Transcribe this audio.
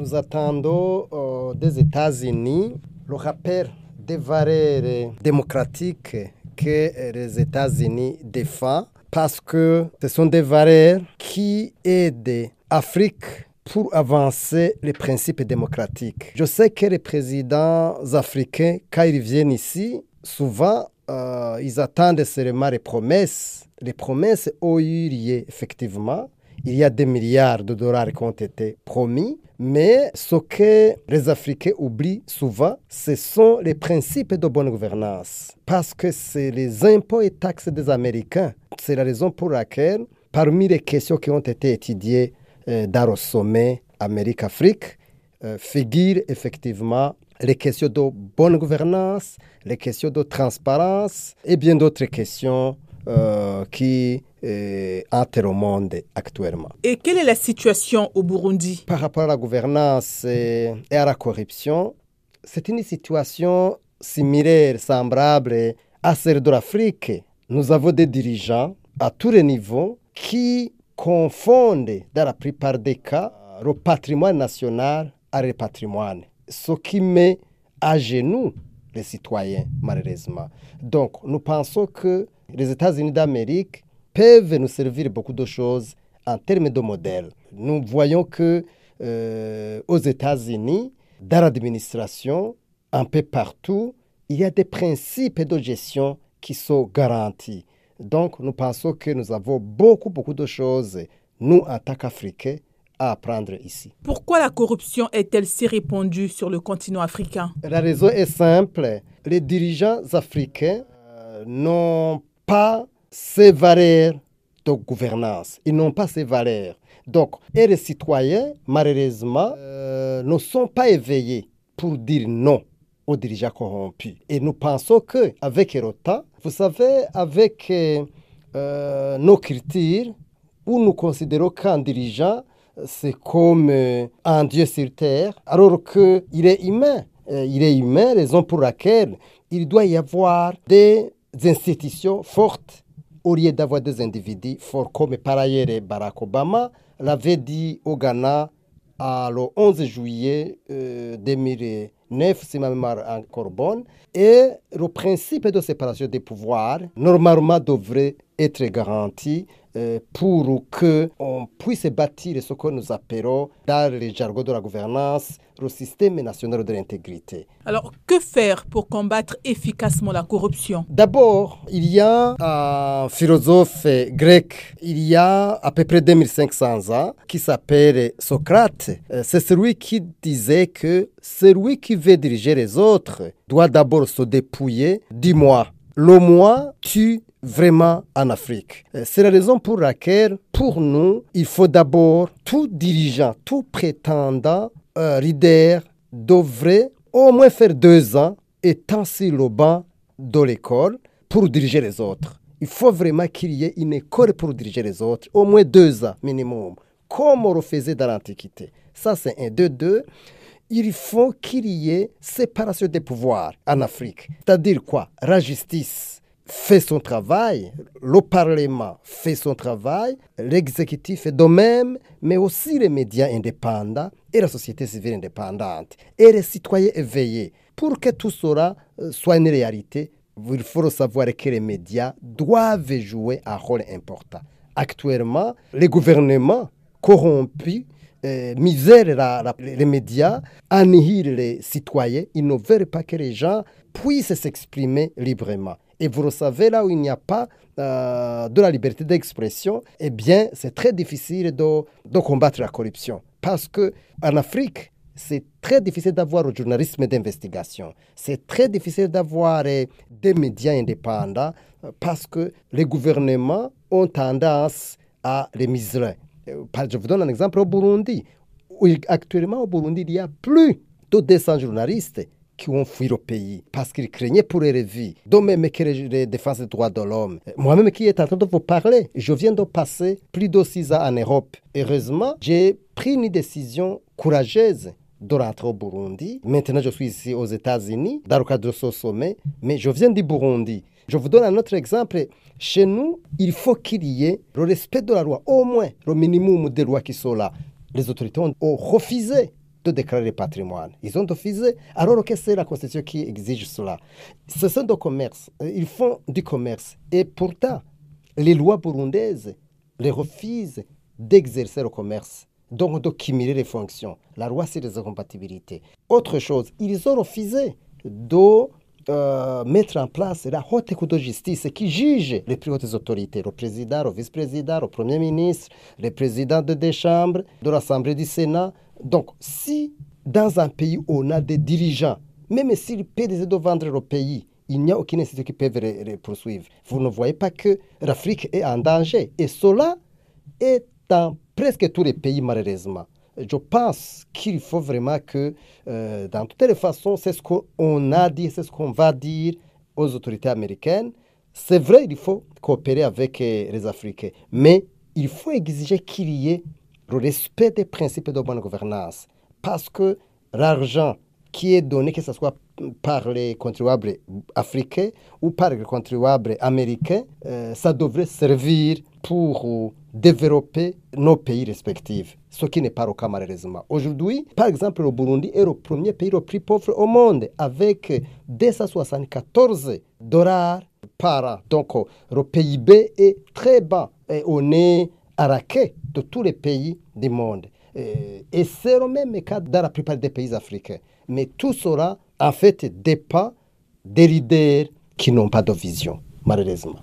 Nous attendons euh, des États-Unis le rappel des valeurs démocratiques que les États-Unis défendent parce que ce sont des valeurs qui aident l'Afrique pour avancer les principes démocratiques. Je sais que les présidents africains, quand ils viennent ici, souvent, euh, ils attendent seulement les promesses. Les promesses ont eu lieu, effectivement. Il y a des milliards de dollars qui ont été promis, mais ce que les Africains oublient souvent, ce sont les principes de bonne gouvernance. Parce que c'est les impôts et taxes des Américains. C'est la raison pour laquelle, parmi les questions qui ont été étudiées euh, dans le sommet Amérique-Afrique, euh, figurent effectivement les questions de bonne gouvernance, les questions de transparence et bien d'autres questions euh, qui euh, entrent au monde actuellement. Et quelle est la situation au Burundi? Par rapport à la gouvernance et, et à la corruption, c'est une situation similaire, semblable à celle de l'Afrique. Nous avons des dirigeants à tous les niveaux qui confondent, dans la plupart des cas, le patrimoine national à le patrimoine. Ce qui met à genoux les citoyens, malheureusement. Donc, nous pensons que les États-Unis d'Amérique peuvent nous servir beaucoup de choses en termes de modèle. Nous voyons que euh, aux États-Unis, dans l'administration, un peu partout, il y a des principes de gestion qui sont garantis. Donc, nous pensons que nous avons beaucoup, beaucoup de choses, nous, en tant qu'Africains, à apprendre ici. Pourquoi la corruption est-elle si répandue sur le continent africain? La raison est simple. Les dirigeants africains euh, n'ont pas ces valeurs de gouvernance. Ils n'ont pas ces valeurs. Donc, et les citoyens, malheureusement, euh, ne sont pas éveillés pour dire non aux dirigeants corrompus. Et nous pensons qu'avec temps, vous savez, avec euh, euh, nos critères, où nous considérons qu'un dirigeant, c'est comme un Dieu sur terre, alors qu'il est humain. Il est humain, raison pour laquelle il doit y avoir des institutions fortes au lieu d'avoir des individus forts, comme par ailleurs Barack Obama l'avait dit au Ghana le 11 juillet euh, 2009, si ma mémoire est encore bonne. Et le principe de séparation des pouvoirs, normalement, devrait être garanti euh, pour qu'on puisse bâtir ce que nous appelons, dans le jargon de la gouvernance, le système national de l'intégrité. Alors, que faire pour combattre efficacement la corruption? D'abord, il y a un philosophe grec, il y a à peu près 2500 ans, qui s'appelle Socrate. Euh, C'est celui qui disait que celui qui veut diriger les autres doit d'abord se dépouiller du moi. Le moi tue vraiment en Afrique. Euh, C'est la raison pour laquelle, pour nous, il faut d'abord tout dirigeant, tout prétendant, euh, leader, devrait au moins faire deux ans étant sur le banc de l'école pour diriger les autres. Il faut vraiment qu'il y ait une école pour diriger les autres, au moins deux ans minimum, comme on le faisait dans l'Antiquité. Ça, c'est un. Deux, deux. Il faut qu'il y ait séparation des pouvoirs en Afrique. C'est-à-dire quoi? La justice fait son travail, le Parlement fait son travail, l'exécutif de même, mais aussi les médias indépendants et la société civile indépendante et les citoyens éveillés. Pour que tout cela euh, soit une réalité, il faut savoir que les médias doivent jouer un rôle important. Actuellement, les gouvernements corrompus euh, misèrent les médias, annihilent les citoyens. Ils ne veulent pas que les gens puissent s'exprimer librement. Et vous le savez, là où il n'y a pas euh, de la liberté d'expression, eh bien, c'est très difficile de, de combattre la corruption. Parce que en Afrique, c'est très difficile d'avoir un journalisme d'investigation. C'est très difficile d'avoir euh, des médias indépendants parce que les gouvernements ont tendance à les miser. Euh, Je vous donne un exemple au Burundi. actuellement, au Burundi, il y a plus de 200 journalistes qui ont fui le pays parce qu'ils craignaient pour leur vie. De même que les, défenses des droits de l'homme. Moi-même qui est en train de vous parler, je viens de passer plus de six ans en Europe. Heureusement, j'ai pris une décision courageuse de rentrer au Burundi. Maintenant, je suis ici aux États-Unis, dans le cadre de ce sommet, mais je viens du Burundi. Je vous donne un autre exemple. Chez nous, il faut qu'il y ait le respect de la loi, au moins le minimum des lois qui sont là. Les autorités ont refusé de déclarer le patrimoine. Ils ont refusé, alors que c'est la Constitution qui exige cela. Ce sont du commerce. Ils font du commerce. Et pourtant, les lois burundaises les refusent d'exercer le commerce, donc de cumuler les fonctions. La loi, c'est les incompatibilités. Autre chose, ils ont refusé de euh, mettre en place la haute cour de justice qui juge les plus hautes autorités, le président, le vice-président, le premier ministre, le président de deux chambres, de l'Assemblée du Sénat. Donc, si dans un pays où on a des dirigeants, même s'ils paient de vendre le pays, il n'y a aucune institution qui peut les, les poursuivre. Vous ne voyez pas que l'Afrique est en danger. Et cela est dans presque tous les pays, malheureusement je pense qu'il faut vraiment que, euh, dans toutes les façons, c'est ce qu'on a dit, c'est ce qu'on va dire aux autorités américaines. C'est vrai, il faut coopérer avec euh, les Africains, mais il faut exiger qu'il y ait le respect des principes de bonne gouvernance. Parce que l'argent qui est donné, que ce soit par les contribuables africains ou par les contribuables américains, euh, ça devrait servir pour développer nos pays respectifs, ce qui n'est pas le cas malheureusement. Aujourd'hui, par exemple, le Burundi est le premier pays le plus pauvre au monde avec 274 dollars par an. Donc, le PIB est très bas et on est à la quai de tous les pays du monde. Et c'est le même cas dans la plupart des pays africains. Mais tout cela, en fait, dépend des leaders qui n'ont pas de vision, malheureusement.